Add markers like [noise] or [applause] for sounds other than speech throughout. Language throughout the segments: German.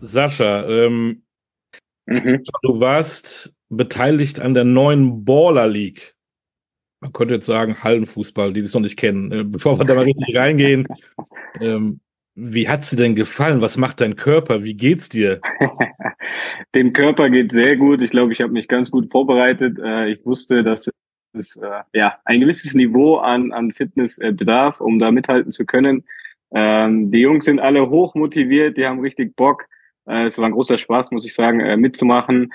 Sascha, ähm, mhm. du warst beteiligt an der neuen Baller League. Man könnte jetzt sagen Hallenfußball, die es noch nicht kennen. Äh, bevor wir da mal richtig reingehen, [laughs] ähm, wie hat sie denn gefallen? Was macht dein Körper? Wie geht's dir? [laughs] Dem Körper geht sehr gut. Ich glaube, ich habe mich ganz gut vorbereitet. Äh, ich wusste, dass es äh, ja ein gewisses Niveau an, an Fitness bedarf, um da mithalten zu können. Ähm, die Jungs sind alle hoch motiviert, die haben richtig Bock. Es war ein großer Spaß, muss ich sagen, mitzumachen.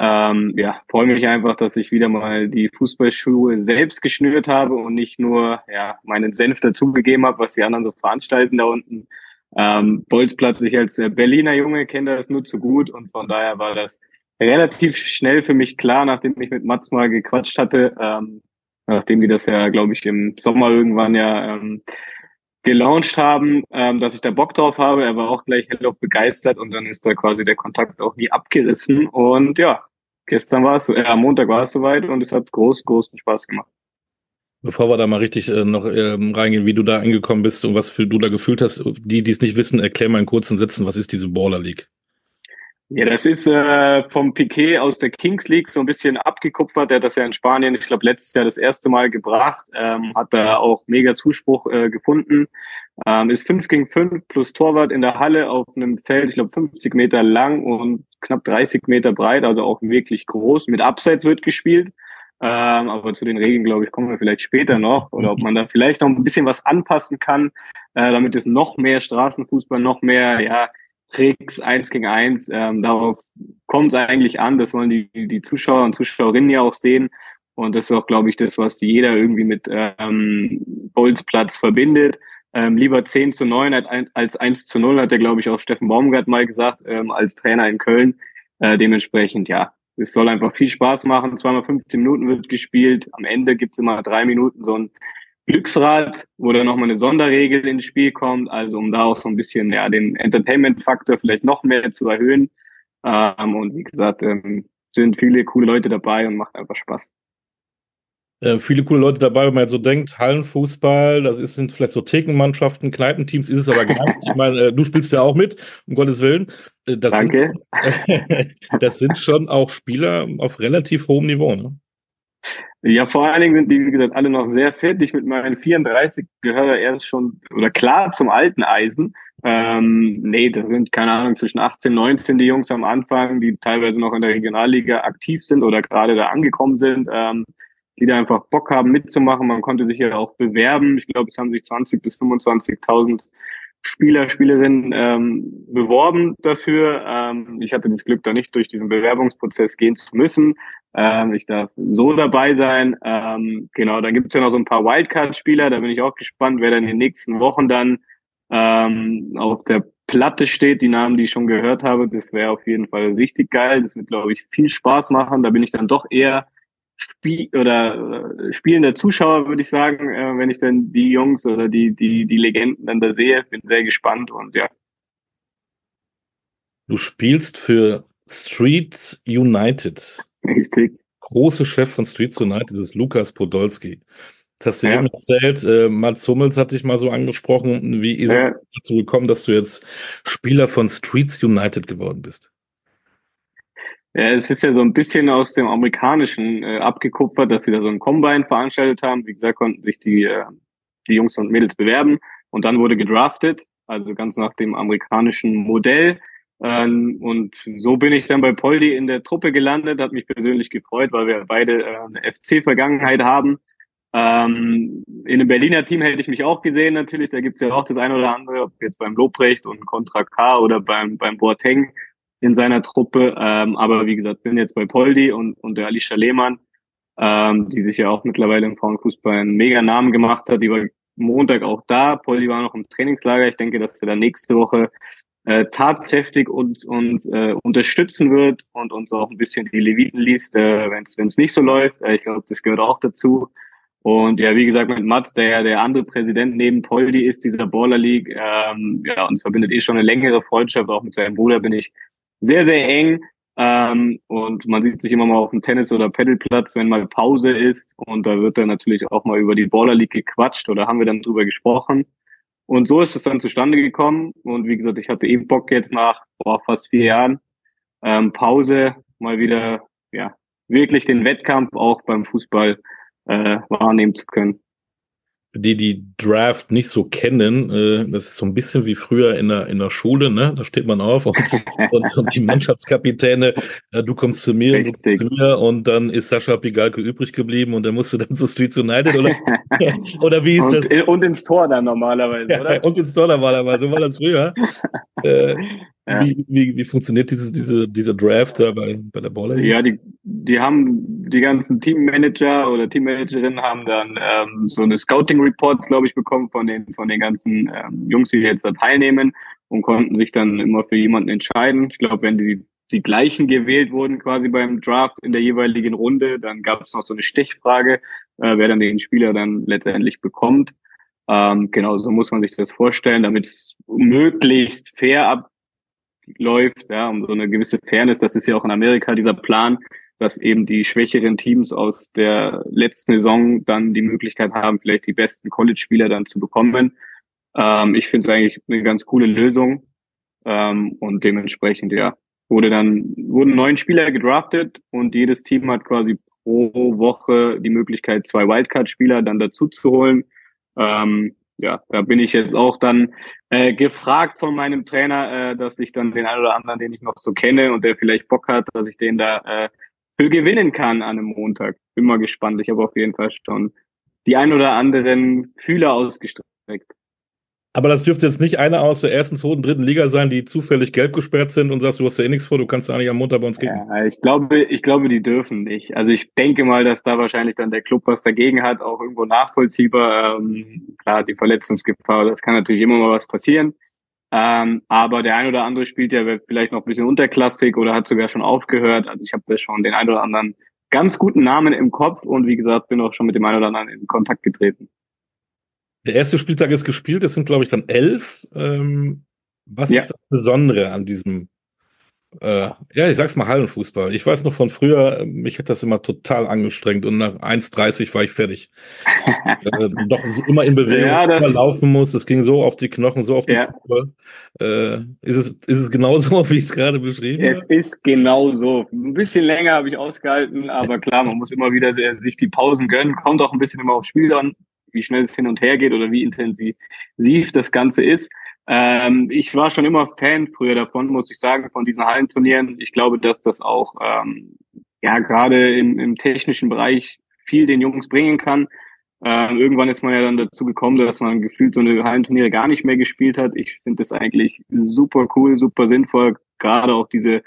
Ähm, ja, freue mich einfach, dass ich wieder mal die Fußballschuhe selbst geschnürt habe und nicht nur ja, meinen Senf dazugegeben habe, was die anderen so veranstalten da unten. Ähm, Bolzplatz, ich als Berliner Junge kenne das nur zu gut und von daher war das relativ schnell für mich klar, nachdem ich mit Mats mal gequatscht hatte, ähm, nachdem die das ja, glaube ich, im Sommer irgendwann ja ähm, gelauncht haben, ähm, dass ich da Bock drauf habe. Er war auch gleich hellauf begeistert und dann ist da quasi der Kontakt auch nie abgerissen. Und ja, gestern war es, äh, am Montag war es soweit und es hat groß, großen Spaß gemacht. Bevor wir da mal richtig äh, noch ähm, reingehen, wie du da angekommen bist und was für du da gefühlt hast, die, die es nicht wissen, erklär mal in kurzen Sätzen, was ist diese Baller League? Ja, das ist äh, vom Piquet aus der Kings League so ein bisschen abgekupfert. Der hat das ja in Spanien, ich glaube, letztes Jahr das erste Mal gebracht, ähm, hat da auch mega Zuspruch äh, gefunden. Ähm, ist 5 gegen 5 plus Torwart in der Halle auf einem Feld, ich glaube, 50 Meter lang und knapp 30 Meter breit, also auch wirklich groß. Mit Abseits wird gespielt. Ähm, aber zu den Regeln, glaube ich, kommen wir vielleicht später noch. Oder ob man da vielleicht noch ein bisschen was anpassen kann, äh, damit es noch mehr Straßenfußball, noch mehr, ja, Tricks eins gegen eins. Ähm, darauf kommt es eigentlich an. Das wollen die, die Zuschauer und Zuschauerinnen ja auch sehen. Und das ist auch, glaube ich, das, was jeder irgendwie mit ähm, Bolzplatz verbindet. Ähm, lieber 10 zu 9 als 1 zu 0, hat der, glaube ich, auch Steffen Baumgart mal gesagt, ähm, als Trainer in Köln. Äh, dementsprechend, ja, es soll einfach viel Spaß machen. Zweimal 15 Minuten wird gespielt. Am Ende gibt's immer drei Minuten so ein Glücksrad, wo dann nochmal eine Sonderregel ins Spiel kommt, also um da auch so ein bisschen ja den Entertainment-Faktor vielleicht noch mehr zu erhöhen. Ähm, und wie gesagt, ähm, sind viele coole Leute dabei und macht einfach Spaß. Äh, viele coole Leute dabei, wenn man jetzt so denkt, Hallenfußball, das ist, sind vielleicht so Thekenmannschaften, Kneipenteams, ist es aber gar nicht. Ich meine, äh, du spielst ja auch mit, um Gottes Willen. Äh, das Danke. Sind, [laughs] das sind schon auch Spieler auf relativ hohem Niveau, ne? Ja, vor allen Dingen sind die, wie gesagt, alle noch sehr fit. Ich mit meinen 34 gehöre erst schon, oder klar zum alten Eisen. Ähm, nee, da sind, keine Ahnung, zwischen 18, 19 die Jungs am Anfang, die teilweise noch in der Regionalliga aktiv sind oder gerade da angekommen sind, ähm, die da einfach Bock haben mitzumachen. Man konnte sich ja auch bewerben. Ich glaube, es haben sich 20 bis 25.000 Spieler, Spielerinnen ähm, beworben dafür. Ähm, ich hatte das Glück, da nicht durch diesen Bewerbungsprozess gehen zu müssen. Ähm, ich darf so dabei sein. Ähm, genau, dann gibt es ja noch so ein paar Wildcard-Spieler. Da bin ich auch gespannt, wer dann in den nächsten Wochen dann ähm, auf der Platte steht. Die Namen, die ich schon gehört habe, das wäre auf jeden Fall richtig geil. Das wird, glaube ich, viel Spaß machen. Da bin ich dann doch eher Spiel oder äh, spielender Zuschauer, würde ich sagen, äh, wenn ich dann die Jungs oder die, die, die Legenden dann da sehe. Bin sehr gespannt und ja. Du spielst für Streets United. Richtig. Große Chef von Streets United ist Lukas Podolski. Das hast du ja. eben erzählt. Äh, Mats Hummels hat dich mal so angesprochen. Wie ist ja. es dazu gekommen, dass du jetzt Spieler von Streets United geworden bist? Ja, es ist ja so ein bisschen aus dem Amerikanischen äh, abgekupfert, dass sie da so ein Combine veranstaltet haben. Wie gesagt, konnten sich die, äh, die Jungs und Mädels bewerben und dann wurde gedraftet, also ganz nach dem amerikanischen Modell. Ähm, und so bin ich dann bei Poldi in der Truppe gelandet, hat mich persönlich gefreut, weil wir beide äh, eine FC-Vergangenheit haben. Ähm, in einem Berliner Team hätte ich mich auch gesehen natürlich, da gibt's ja auch das eine oder andere, ob jetzt beim Lobrecht und Contra K oder beim, beim Boateng in seiner Truppe. Ähm, aber wie gesagt, bin jetzt bei Poldi und, und der Alicia Lehmann, die sich ja auch mittlerweile im Frauenfußball einen mega Namen gemacht hat. Die war Montag auch da. Poldi war noch im Trainingslager. Ich denke, dass er dann nächste Woche äh, tatkräftig uns, uns äh, unterstützen wird und uns auch ein bisschen die Leviten liest, äh, wenn es nicht so läuft. Äh, ich glaube, das gehört auch dazu. Und ja, wie gesagt, mit Mats, der ja der andere Präsident neben Poldi ist, dieser Baller League, ähm, ja, uns verbindet eh schon eine längere Freundschaft. Auch mit seinem Bruder bin ich sehr, sehr eng. Ähm, und man sieht sich immer mal auf dem Tennis- oder Pedalplatz, wenn mal Pause ist. Und da wird dann natürlich auch mal über die Baller League gequatscht oder haben wir dann drüber gesprochen. Und so ist es dann zustande gekommen. Und wie gesagt, ich hatte eben Bock jetzt nach boah, fast vier Jahren ähm, Pause mal wieder ja wirklich den Wettkampf auch beim Fußball äh, wahrnehmen zu können die die Draft nicht so kennen, äh, das ist so ein bisschen wie früher in der, in der Schule, ne? Da steht man auf und, [laughs] und, und die Mannschaftskapitäne, äh, du kommst zu mir, du kommst zu mir und dann ist Sascha Pigalke übrig geblieben und dann musst du dann zu Streets United oder, [laughs] oder wie ist und, das? Und ins Tor dann normalerweise, ja, [laughs] oder? Und ins Tor normalerweise, so war das früher. äh, ja. Wie, wie, wie funktioniert diese, diese, dieser Draft da bei, bei der Baller? Ja, die, die haben, die ganzen Teammanager oder Teammanagerinnen haben dann ähm, so eine Scouting-Report, glaube ich, bekommen von den, von den ganzen ähm, Jungs, die jetzt da teilnehmen und konnten sich dann immer für jemanden entscheiden. Ich glaube, wenn die, die gleichen gewählt wurden quasi beim Draft in der jeweiligen Runde, dann gab es noch so eine Stechfrage, äh, wer dann den Spieler dann letztendlich bekommt. Ähm, genau, so muss man sich das vorstellen, damit es möglichst fair ab läuft, ja, um so eine gewisse Fairness. Das ist ja auch in Amerika dieser Plan, dass eben die schwächeren Teams aus der letzten Saison dann die Möglichkeit haben, vielleicht die besten College-Spieler dann zu bekommen. Ähm, ich finde es eigentlich eine ganz coole Lösung. Ähm, und dementsprechend, ja, wurde dann, wurden neun Spieler gedraftet und jedes Team hat quasi pro Woche die Möglichkeit, zwei Wildcard-Spieler dann dazu zu holen. Ähm, ja, da bin ich jetzt auch dann äh, gefragt von meinem Trainer, äh, dass ich dann den einen oder anderen, den ich noch so kenne und der vielleicht Bock hat, dass ich den da äh, für gewinnen kann an einem Montag. Bin mal gespannt. Ich habe auf jeden Fall schon die ein oder anderen Fühler ausgestreckt. Aber das dürfte jetzt nicht einer aus der ersten, zweiten, dritten Liga sein, die zufällig gelb gesperrt sind und sagst, du hast ja eh nichts vor, du kannst ja nicht am Montag bei uns gehen. Ja, ich glaube, ich glaube, die dürfen nicht. Also ich denke mal, dass da wahrscheinlich dann der Club was dagegen hat, auch irgendwo nachvollziehbar. Ähm, klar, die Verletzungsgefahr, das kann natürlich immer mal was passieren. Ähm, aber der ein oder andere spielt ja vielleicht noch ein bisschen unterklassig oder hat sogar schon aufgehört. Also ich habe da schon den ein oder anderen ganz guten Namen im Kopf und wie gesagt, bin auch schon mit dem einen oder anderen in Kontakt getreten. Der erste Spieltag ist gespielt, es sind, glaube ich, dann elf. Ähm, was ja. ist das Besondere an diesem, äh, ja, ich sag's mal Hallenfußball. Ich weiß noch von früher, mich hat das immer total angestrengt und nach 1,30 war ich fertig. [laughs] äh, doch immer in Bewegung, ja, immer laufen muss. Es ging so auf die Knochen, so auf die ja. Äh, ist, es, ist es [laughs] genauso, wie ich es gerade beschrieben habe? Es ist genau so. Ein bisschen länger habe ich ausgehalten, aber [laughs] klar, man muss immer wieder sich die Pausen gönnen. Kommt auch ein bisschen immer aufs Spiel an wie schnell es hin und her geht oder wie intensiv das Ganze ist. Ähm, ich war schon immer Fan früher davon, muss ich sagen, von diesen Hallenturnieren. Ich glaube, dass das auch ähm, ja gerade im, im technischen Bereich viel den Jungs bringen kann. Ähm, irgendwann ist man ja dann dazu gekommen, dass man gefühlt so eine Hallenturniere gar nicht mehr gespielt hat. Ich finde das eigentlich super cool, super sinnvoll, gerade auch diese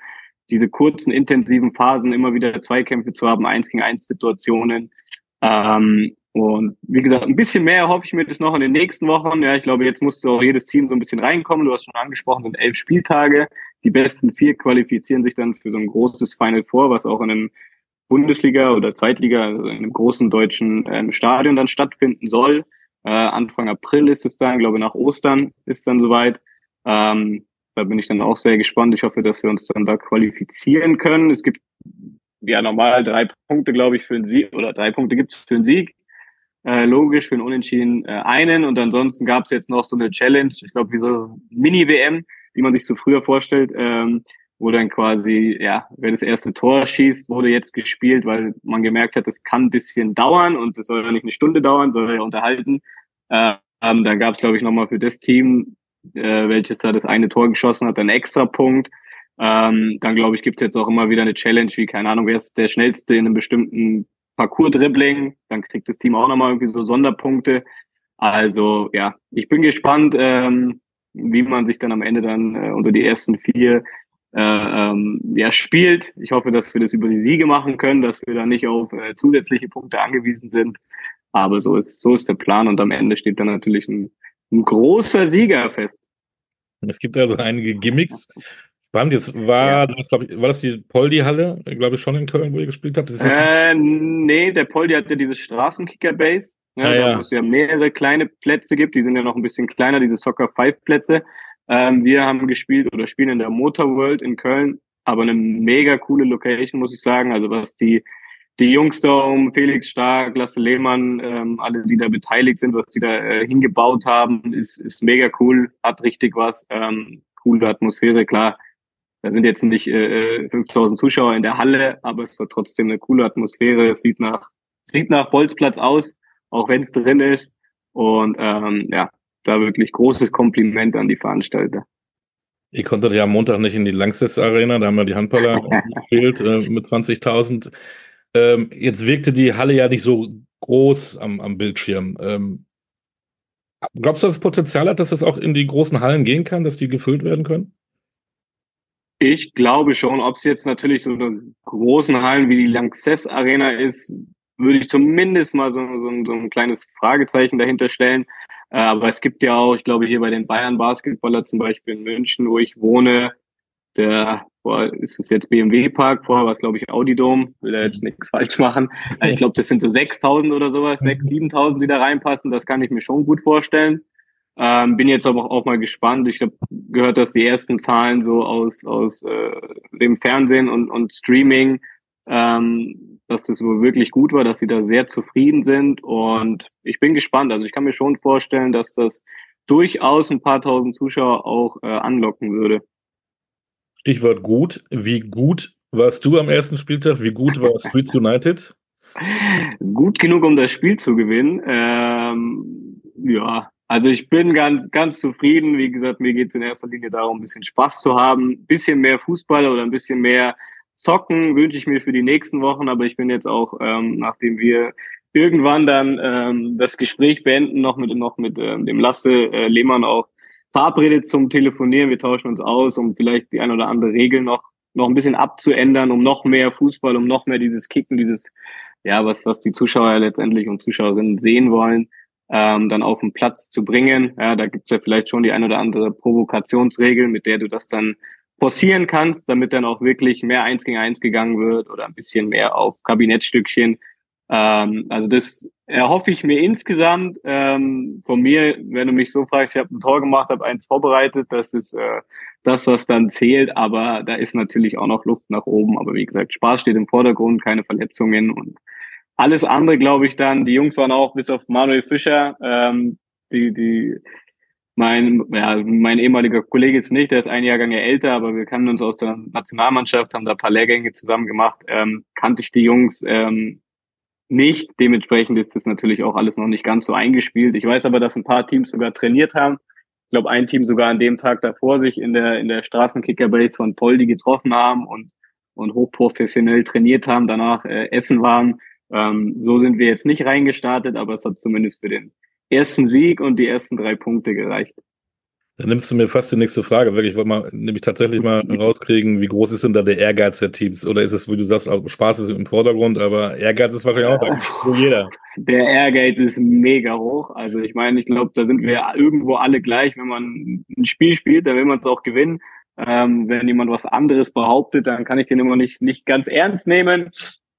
diese kurzen intensiven Phasen immer wieder Zweikämpfe zu haben, eins gegen eins Situationen. Ähm, und wie gesagt, ein bisschen mehr hoffe ich mir das noch in den nächsten Wochen. Ja, ich glaube, jetzt musste auch jedes Team so ein bisschen reinkommen. Du hast schon angesprochen, sind elf Spieltage. Die besten vier qualifizieren sich dann für so ein großes Final Four, was auch in einem Bundesliga oder Zweitliga, also in einem großen deutschen ähm, Stadion dann stattfinden soll. Äh, Anfang April ist es dann, glaube nach Ostern ist dann soweit. Ähm, da bin ich dann auch sehr gespannt. Ich hoffe, dass wir uns dann da qualifizieren können. Es gibt ja normal drei Punkte, glaube ich, für einen Sieg oder drei Punkte gibt es für einen Sieg äh, logisch für einen Unentschieden äh, einen und ansonsten gab es jetzt noch so eine Challenge, ich glaube wie so Mini-WM, wie man sich so früher vorstellt, ähm, wo dann quasi, ja, wer das erste Tor schießt, wurde jetzt gespielt, weil man gemerkt hat, das kann ein bisschen dauern und das soll ja nicht eine Stunde dauern, soll ja unterhalten. Äh, ähm, dann gab es, glaube ich, nochmal für das Team, äh, welches da das eine Tor geschossen hat, einen extra Punkt. Ähm, dann, glaube ich, gibt es jetzt auch immer wieder eine Challenge, wie, keine Ahnung, wer ist der Schnellste in einem bestimmten Parcours-Dribbling, dann kriegt das Team auch nochmal irgendwie so Sonderpunkte. Also ja, ich bin gespannt, ähm, wie man sich dann am Ende dann äh, unter die ersten vier äh, ähm, ja, spielt. Ich hoffe, dass wir das über die Siege machen können, dass wir da nicht auf äh, zusätzliche Punkte angewiesen sind. Aber so ist, so ist der Plan und am Ende steht dann natürlich ein, ein großer Sieger fest. Es gibt also einige Gimmicks, Spannend, jetzt war ja. das, glaub ich, war das die Poldi-Halle, glaube ich, schon in Köln, wo ihr gespielt habt? Das äh, nee, der Poldi hatte dieses Straßenkicker-Base, ne, ah, ja. wo es ja mehrere kleine Plätze gibt, die sind ja noch ein bisschen kleiner, diese Soccer-Five-Plätze. Ähm, wir haben gespielt oder spielen in der Motor World in Köln, aber eine mega coole Location, muss ich sagen. Also was die die Jungs da um Felix Stark, Lasse Lehmann, ähm, alle, die da beteiligt sind, was die da äh, hingebaut haben, ist, ist mega cool, hat richtig was, ähm, coole Atmosphäre, klar. Da sind jetzt nicht äh, 5000 äh, Zuschauer in der Halle, aber es war trotzdem eine coole Atmosphäre. Es sieht nach, sieht nach Bolzplatz aus, auch wenn es drin ist. Und ähm, ja, da wirklich großes Kompliment an die Veranstalter. Ihr konntet ja am Montag nicht in die Langsess Arena, da haben wir die Handballer [laughs] gespielt äh, mit 20.000. Ähm, jetzt wirkte die Halle ja nicht so groß am, am Bildschirm. Ähm, glaubst du, dass es Potenzial hat, dass das auch in die großen Hallen gehen kann, dass die gefüllt werden können? Ich glaube schon, ob es jetzt natürlich so eine großen Hallen wie die Lanxess Arena ist, würde ich zumindest mal so, so, so ein kleines Fragezeichen dahinter stellen. Äh, aber es gibt ja auch, ich glaube, hier bei den Bayern Basketballer zum Beispiel in München, wo ich wohne, der, boah, ist es jetzt BMW Park, vorher war es, glaube ich, Audi Dome, will da jetzt nichts falsch machen. [laughs] Ich glaube, das sind so 6000 oder sowas, 6.000, 7.000, die da reinpassen, das kann ich mir schon gut vorstellen. Ähm, bin jetzt aber auch mal gespannt. Ich habe gehört, dass die ersten Zahlen so aus, aus äh, dem Fernsehen und, und Streaming ähm, dass das wirklich gut war, dass sie da sehr zufrieden sind. Und ich bin gespannt. Also ich kann mir schon vorstellen, dass das durchaus ein paar tausend Zuschauer auch äh, anlocken würde. Stichwort gut. Wie gut warst du am ersten Spieltag? Wie gut war Streets United? [laughs] Gut genug, um das Spiel zu gewinnen. Ähm, ja, also ich bin ganz, ganz zufrieden. Wie gesagt, mir geht es in erster Linie darum, ein bisschen Spaß zu haben, ein bisschen mehr Fußball oder ein bisschen mehr Zocken wünsche ich mir für die nächsten Wochen, aber ich bin jetzt auch, ähm, nachdem wir irgendwann dann ähm, das Gespräch beenden, noch mit, noch mit ähm, dem Lasse äh, Lehmann auch verabredet zum Telefonieren. Wir tauschen uns aus, um vielleicht die ein oder andere Regel noch, noch ein bisschen abzuändern, um noch mehr Fußball, um noch mehr dieses Kicken, dieses, ja, was, was die Zuschauer letztendlich und Zuschauerinnen sehen wollen, ähm, dann auf den Platz zu bringen. Ja, da gibt's ja vielleicht schon die ein oder andere Provokationsregel, mit der du das dann forcieren kannst, damit dann auch wirklich mehr eins gegen eins gegangen wird oder ein bisschen mehr auf Kabinettstückchen. Ähm, also das erhoffe ich mir insgesamt ähm, von mir, wenn du mich so fragst, ich habe ein Tor gemacht, habe eins vorbereitet, das ist äh, das, was dann zählt, aber da ist natürlich auch noch Luft nach oben. Aber wie gesagt, Spaß steht im Vordergrund, keine Verletzungen und alles andere, glaube ich, dann. Die Jungs waren auch bis auf Manuel Fischer, ähm, die, die mein, ja, mein ehemaliger Kollege ist nicht, der ist ein Jahrgang älter, aber wir kannten uns aus der Nationalmannschaft, haben da ein paar Lehrgänge zusammen gemacht. Ähm, kannte ich die Jungs ähm, nicht. Dementsprechend ist das natürlich auch alles noch nicht ganz so eingespielt. Ich weiß aber, dass ein paar Teams sogar trainiert haben. Ich glaube, ein Team sogar an dem Tag davor sich in der, in der Straßenkickerbase von Poldi getroffen haben und, und hochprofessionell trainiert haben, danach äh, essen waren. Ähm, so sind wir jetzt nicht reingestartet, aber es hat zumindest für den ersten Sieg und die ersten drei Punkte gereicht. Dann nimmst du mir fast die nächste Frage. Wirklich, ich wollte mal nämlich tatsächlich mal [laughs] rauskriegen, wie groß ist denn da der Ehrgeiz der Teams? Oder ist es, wie du sagst, Spaß ist im Vordergrund, aber Ehrgeiz ist wahrscheinlich auch da. So jeder. Der Ehrgeiz ist mega hoch. Also ich meine, ich glaube, da sind wir irgendwo alle gleich. Wenn man ein Spiel spielt, dann will man es auch gewinnen. Ähm, wenn jemand was anderes behauptet, dann kann ich den immer nicht, nicht ganz ernst nehmen.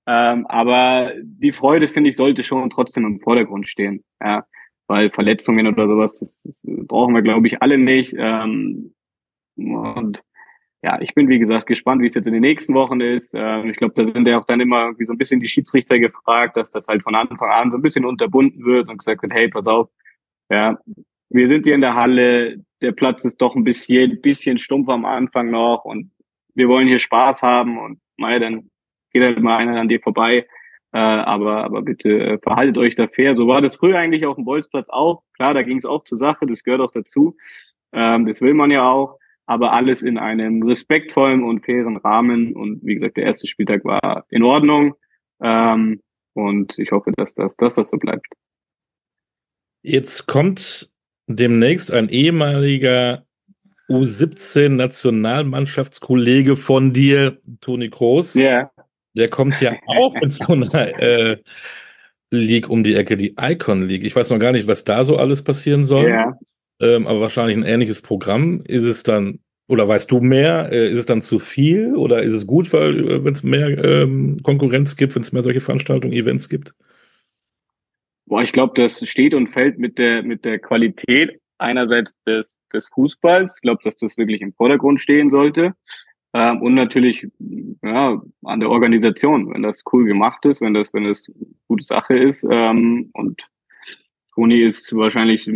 Ähm, aber die Freude, finde ich, sollte schon trotzdem im Vordergrund stehen. Ja weil Verletzungen oder sowas, das, das brauchen wir, glaube ich, alle nicht. Ähm, und ja, ich bin, wie gesagt, gespannt, wie es jetzt in den nächsten Wochen ist. Ähm, ich glaube, da sind ja auch dann immer wie so ein bisschen die Schiedsrichter gefragt, dass das halt von Anfang an so ein bisschen unterbunden wird und gesagt wird, hey, pass auf, ja, wir sind hier in der Halle, der Platz ist doch ein bisschen, bisschen stumpf am Anfang noch und wir wollen hier Spaß haben und mal, dann geht halt mal einer an dir vorbei. Äh, aber, aber bitte äh, verhaltet euch da fair. So war das früher eigentlich auf dem Bolzplatz auch. Klar, da ging es auch zur Sache, das gehört auch dazu. Ähm, das will man ja auch. Aber alles in einem respektvollen und fairen Rahmen. Und wie gesagt, der erste Spieltag war in Ordnung. Ähm, und ich hoffe, dass das, dass das so bleibt. Jetzt kommt demnächst ein ehemaliger U17-Nationalmannschaftskollege von dir, Toni Kroos. Ja. Yeah. Der kommt ja auch mit so einer äh, League um die Ecke, die Icon League. Ich weiß noch gar nicht, was da so alles passieren soll. Ja. Ähm, aber wahrscheinlich ein ähnliches Programm. Ist es dann, oder weißt du mehr, äh, ist es dann zu viel oder ist es gut, weil äh, wenn es mehr ähm, Konkurrenz gibt, wenn es mehr solche Veranstaltungen, Events gibt? Boah, ich glaube, das steht und fällt mit der, mit der Qualität einerseits des, des Fußballs. Ich glaube, dass das wirklich im Vordergrund stehen sollte. Ähm, und natürlich ja, an der Organisation, wenn das cool gemacht ist, wenn das, wenn das gute Sache ist. Ähm, und Toni ist wahrscheinlich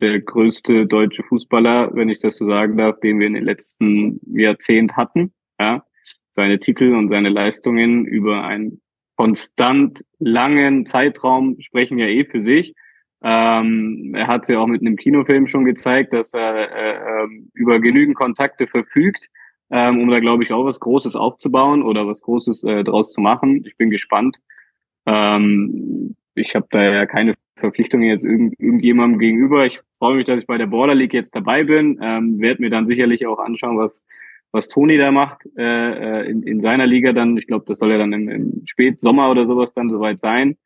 der größte deutsche Fußballer, wenn ich das so sagen darf, den wir in den letzten Jahrzehnt hatten. Ja, seine Titel und seine Leistungen über einen konstant langen Zeitraum sprechen ja eh für sich. Ähm, er hat es ja auch mit einem Kinofilm schon gezeigt, dass er äh, ähm, über genügend Kontakte verfügt, ähm, um da glaube ich auch was Großes aufzubauen oder was Großes äh, draus zu machen. Ich bin gespannt. Ähm, ich habe da ja keine Verpflichtungen jetzt irgend, irgendjemandem gegenüber. Ich freue mich, dass ich bei der Border League jetzt dabei bin. Ähm, werde mir dann sicherlich auch anschauen, was was Toni da macht äh, äh, in, in seiner Liga dann. Ich glaube, das soll ja dann im, im Spätsommer oder sowas dann soweit sein.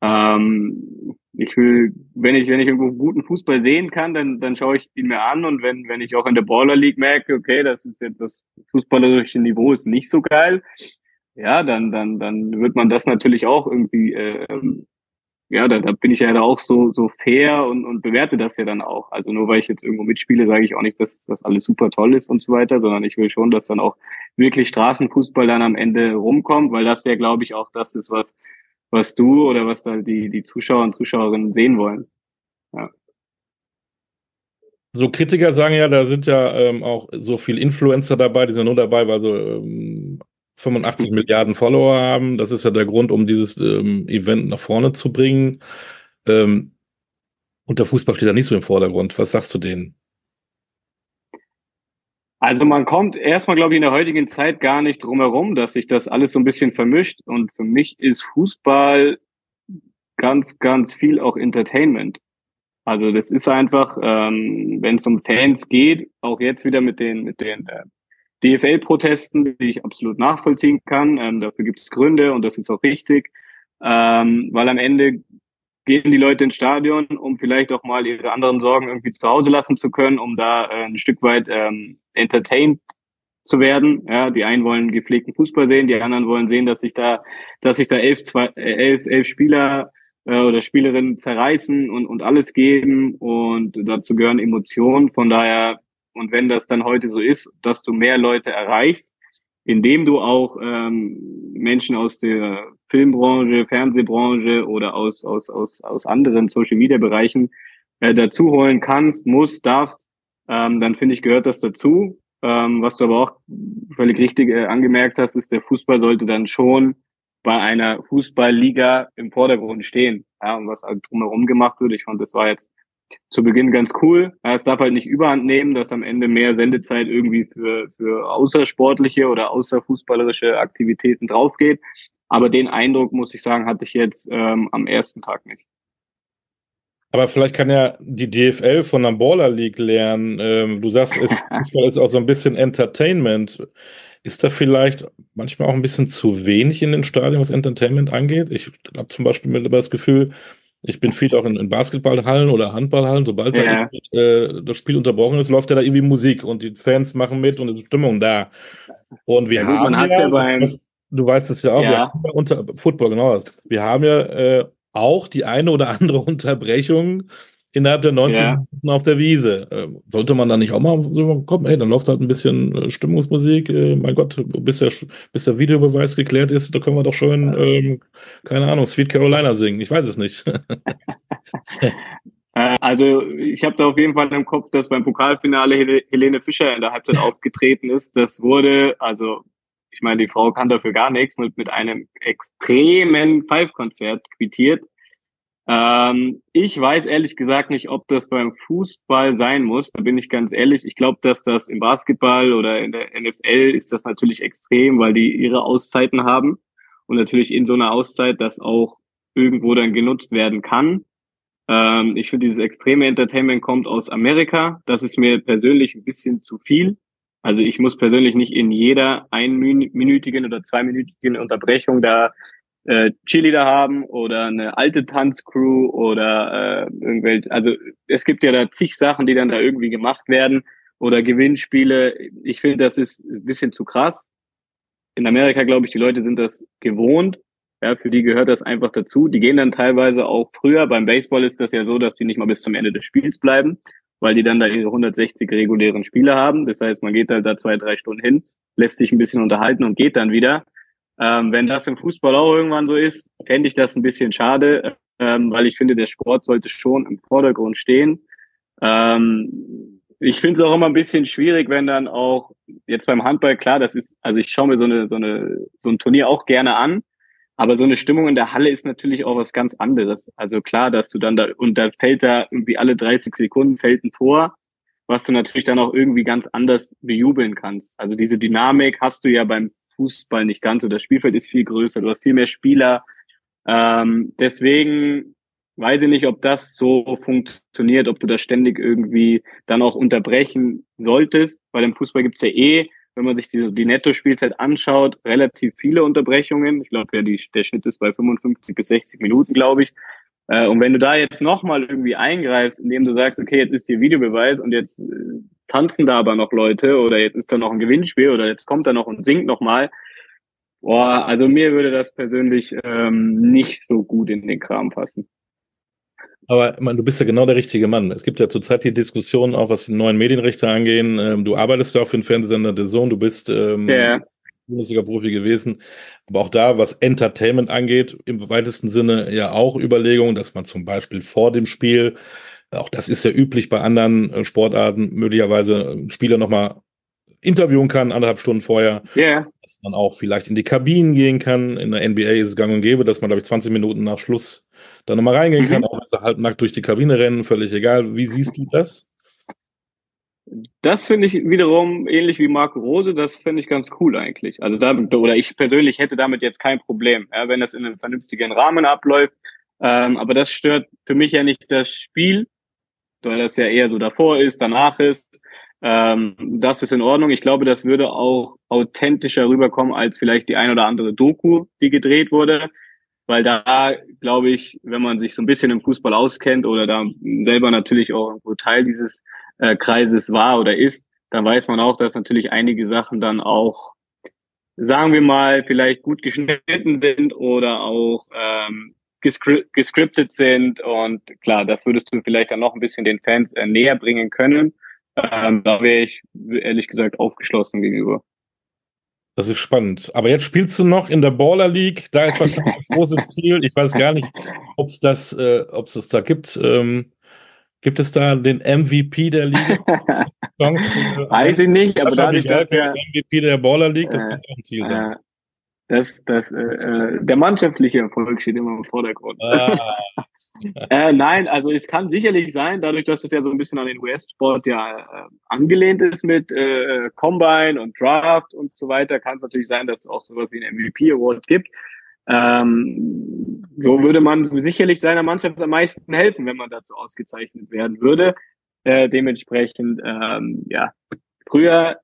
Ähm, ich will, wenn ich wenn ich irgendwo guten Fußball sehen kann, dann dann schaue ich ihn mir an und wenn wenn ich auch in der Baller League merke, okay, das ist jetzt das fußballerische Niveau ist nicht so geil, ja, dann dann dann wird man das natürlich auch irgendwie äh, ja, da, da bin ich ja da auch so, so fair und, und bewerte das ja dann auch. Also nur weil ich jetzt irgendwo mitspiele, sage ich auch nicht, dass das alles super toll ist und so weiter, sondern ich will schon, dass dann auch wirklich Straßenfußball dann am Ende rumkommt, weil das ja, glaube ich, auch das ist, was, was du oder was da die, die Zuschauer und Zuschauerinnen sehen wollen. Ja. So Kritiker sagen ja, da sind ja ähm, auch so viel Influencer dabei, die sind nur dabei, weil so ähm, 85 mhm. Milliarden Follower haben. Das ist ja der Grund, um dieses ähm, Event nach vorne zu bringen. Ähm, und der Fußball steht da nicht so im Vordergrund. Was sagst du denen? Also man kommt erstmal, glaube ich, in der heutigen Zeit gar nicht drum herum, dass sich das alles so ein bisschen vermischt. Und für mich ist Fußball ganz, ganz viel auch Entertainment. Also das ist einfach, ähm, wenn es um Fans geht, auch jetzt wieder mit den, mit den äh, DFL-Protesten, die ich absolut nachvollziehen kann. Ähm, dafür gibt es Gründe und das ist auch richtig, ähm, weil am Ende gehen die Leute ins Stadion, um vielleicht auch mal ihre anderen Sorgen irgendwie zu Hause lassen zu können, um da äh, ein Stück weit ähm, entertained zu werden. Ja, die einen wollen gepflegten Fußball sehen, die anderen wollen sehen, dass sich da, dass sich da elf, zwei, äh, elf, elf Spieler äh, oder Spielerinnen zerreißen und, und alles geben und dazu gehören Emotionen. Von daher und wenn das dann heute so ist, dass du mehr Leute erreichst, indem du auch ähm, Menschen aus der Filmbranche, Fernsehbranche oder aus, aus, aus, aus anderen Social-Media-Bereichen äh, dazu holen kannst, musst, darfst, ähm, dann finde ich, gehört das dazu. Ähm, was du aber auch völlig richtig äh, angemerkt hast, ist, der Fußball sollte dann schon bei einer Fußballliga im Vordergrund stehen. Ja, und was halt drumherum gemacht wird. Ich fand, das war jetzt zu Beginn ganz cool. Es darf halt nicht überhand nehmen, dass am Ende mehr Sendezeit irgendwie für, für außersportliche oder außerfußballerische Aktivitäten draufgeht. Aber den Eindruck, muss ich sagen, hatte ich jetzt ähm, am ersten Tag nicht. Aber vielleicht kann ja die DFL von der Baller League lernen. Ähm, du sagst, es, [laughs] Fußball ist auch so ein bisschen Entertainment. Ist da vielleicht manchmal auch ein bisschen zu wenig in den Stadien, was Entertainment angeht? Ich habe zum Beispiel das Gefühl, ich bin viel auch in, in Basketballhallen oder Handballhallen. Sobald ja. da äh, das Spiel unterbrochen ist, läuft ja da irgendwie Musik und die Fans machen mit und ist Stimmung da. Und wir ja, haben man ja, ja beim, das, du weißt es ja auch, ja. wir haben ja unter Football genau das. Wir haben ja äh, auch die eine oder andere [laughs] Unterbrechung innerhalb der 90 ja. Minuten auf der Wiese. Ähm, sollte man da nicht auch mal so kommen, ey, dann läuft halt ein bisschen äh, Stimmungsmusik, äh, mein Gott, bis der, bis der Videobeweis geklärt ist, da können wir doch schön, ähm, keine Ahnung, Sweet Carolina singen. Ich weiß es nicht. [laughs] Äh, also ich habe da auf jeden Fall im Kopf, dass beim Pokalfinale Helene Fischer in der Halbzeit aufgetreten ist. Das wurde, also ich meine, die Frau kann dafür gar nichts, mit, mit einem extremen Five-Konzert quittiert. Ähm, ich weiß ehrlich gesagt nicht, ob das beim Fußball sein muss. Da bin ich ganz ehrlich. Ich glaube, dass das im Basketball oder in der NFL ist das natürlich extrem, weil die ihre Auszeiten haben und natürlich in so einer Auszeit das auch irgendwo dann genutzt werden kann. Ähm, ich finde, dieses extreme Entertainment kommt aus Amerika. Das ist mir persönlich ein bisschen zu viel. Also ich muss persönlich nicht in jeder einminütigen oder zweiminütigen Unterbrechung da äh, Cheerleader haben oder eine alte Tanzcrew oder äh, irgendwelche, also es gibt ja da zig Sachen, die dann da irgendwie gemacht werden oder Gewinnspiele. Ich finde, das ist ein bisschen zu krass. In Amerika, glaube ich, die Leute sind das gewohnt. Ja, für die gehört das einfach dazu. Die gehen dann teilweise auch früher. Beim Baseball ist das ja so, dass die nicht mal bis zum Ende des Spiels bleiben. weil die dann da ihre 160 regulären Spiele haben. Das heißt, man geht halt da zwei, drei Stunden hin, lässt sich ein bisschen unterhalten und geht dann wieder. Ähm, wenn das im Fußball auch irgendwann so ist, fände ich das ein bisschen schade, ähm, weil ich finde, der Sport sollte schon im Vordergrund stehen. Ähm, ich finde es auch immer ein bisschen schwierig, wenn dann auch jetzt beim Handball, klar, das ist, also ich schaue mir so eine, so eine, so ein Turnier auch gerne an, aber so eine Stimmung in der Halle ist natürlich auch was ganz anderes. Also klar, dass du dann da, und da fällt da irgendwie alle 30 Sekunden fällt ein Tor, was du natürlich dann auch irgendwie ganz anders bejubeln kannst. Also diese Dynamik hast du ja beim Fußball nicht ganz so. Das Spielfeld ist viel größer, du hast viel mehr Spieler. Ähm, deswegen weiß ich nicht, ob das so funktioniert, ob du das ständig irgendwie dann auch unterbrechen solltest, weil im Fußball gibt's ja eh wenn man sich die, die Netto-Spielzeit anschaut, relativ viele Unterbrechungen. Ich glaube, ja, der Schnitt ist bei 55 bis 60 Minuten, glaube ich. Äh, und wenn du da jetzt nochmal irgendwie eingreifst, indem du sagst, okay, jetzt ist hier Videobeweis und jetzt äh, tanzen da aber noch Leute oder jetzt ist da noch ein Gewinnspiel oder jetzt kommt da noch und singt nochmal. Boah, also mir würde das persönlich ähm, nicht so gut in den Kram passen. Aber meine, du bist ja genau der richtige Mann. Es gibt ja zurzeit die Diskussion, auch was die neuen Medienrechte angehen. Ähm, du arbeitest ja auch für den Fernsehsender der Sohn, du bist ähm, yeah. Bundesliga-Profi gewesen. Aber auch da, was Entertainment angeht, im weitesten Sinne ja auch Überlegungen, dass man zum Beispiel vor dem Spiel, auch das ist ja üblich bei anderen äh, Sportarten, möglicherweise Spieler nochmal interviewen kann, anderthalb Stunden vorher. Yeah. Dass man auch vielleicht in die Kabinen gehen kann. In der NBA ist es gang und gäbe, dass man, glaube ich, 20 Minuten nach Schluss da nochmal reingehen mhm. kann, auch wenn sie halt nackt durch die Kabine rennen, völlig egal. Wie siehst du das? Das finde ich wiederum ähnlich wie Marco Rose, das finde ich ganz cool eigentlich. Also da, oder ich persönlich hätte damit jetzt kein Problem, ja, wenn das in einem vernünftigen Rahmen abläuft. Ähm, aber das stört für mich ja nicht das Spiel, weil das ja eher so davor ist, danach ist. Ähm, das ist in Ordnung. Ich glaube, das würde auch authentischer rüberkommen als vielleicht die ein oder andere Doku, die gedreht wurde weil da glaube ich, wenn man sich so ein bisschen im Fußball auskennt oder da selber natürlich auch irgendwo Teil dieses äh, Kreises war oder ist, dann weiß man auch, dass natürlich einige Sachen dann auch, sagen wir mal, vielleicht gut geschnitten sind oder auch ähm, gescri gescriptet sind und klar, das würdest du vielleicht dann noch ein bisschen den Fans äh, näher bringen können. Ähm, da wäre ich ehrlich gesagt aufgeschlossen gegenüber. Das ist spannend. Aber jetzt spielst du noch in der Baller League. Da ist wahrscheinlich das große Ziel. Ich weiß gar nicht, ob es das, äh, ob es das da gibt. Ähm, gibt es da den MVP der Liga? [laughs] weiß ich nicht, aber dadurch, dass der MVP der Baller League, das äh, könnte auch ein Ziel sein. Äh, das, das, äh, äh, der mannschaftliche Erfolg steht immer im Vordergrund. Ah. [laughs] äh, nein, also es kann sicherlich sein, dadurch, dass es ja so ein bisschen an den US-Sport ja äh, angelehnt ist mit Combine und Draft und so weiter, kann es natürlich sein, dass es auch sowas wie ein MVP-Award gibt. Ähm, so würde man sicherlich seiner Mannschaft am meisten helfen, wenn man dazu ausgezeichnet werden würde. Äh, dementsprechend, ähm, ja, früher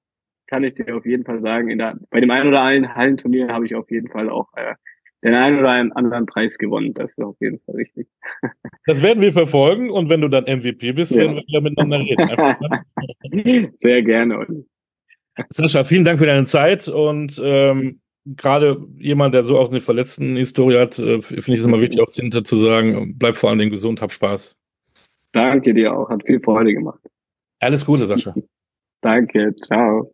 kann ich dir auf jeden Fall sagen, in der, bei dem einen oder anderen Hallenturnier habe ich auf jeden Fall auch äh, den einen oder anderen Preis gewonnen. Das ist auf jeden Fall richtig. [laughs] Das werden wir verfolgen und wenn du dann MVP bist, ja. werden wir wieder miteinander reden. [laughs] Sehr gerne. Sascha, vielen Dank für deine Zeit und ähm, gerade jemand, der so auch eine verletzten Historie hat, äh, finde ich es immer wichtig, auch hinter zu sagen, bleib vor allen Dingen gesund, hab Spaß. Danke dir auch, hat viel Freude gemacht. Alles Gute, Sascha. [laughs] Danke, ciao.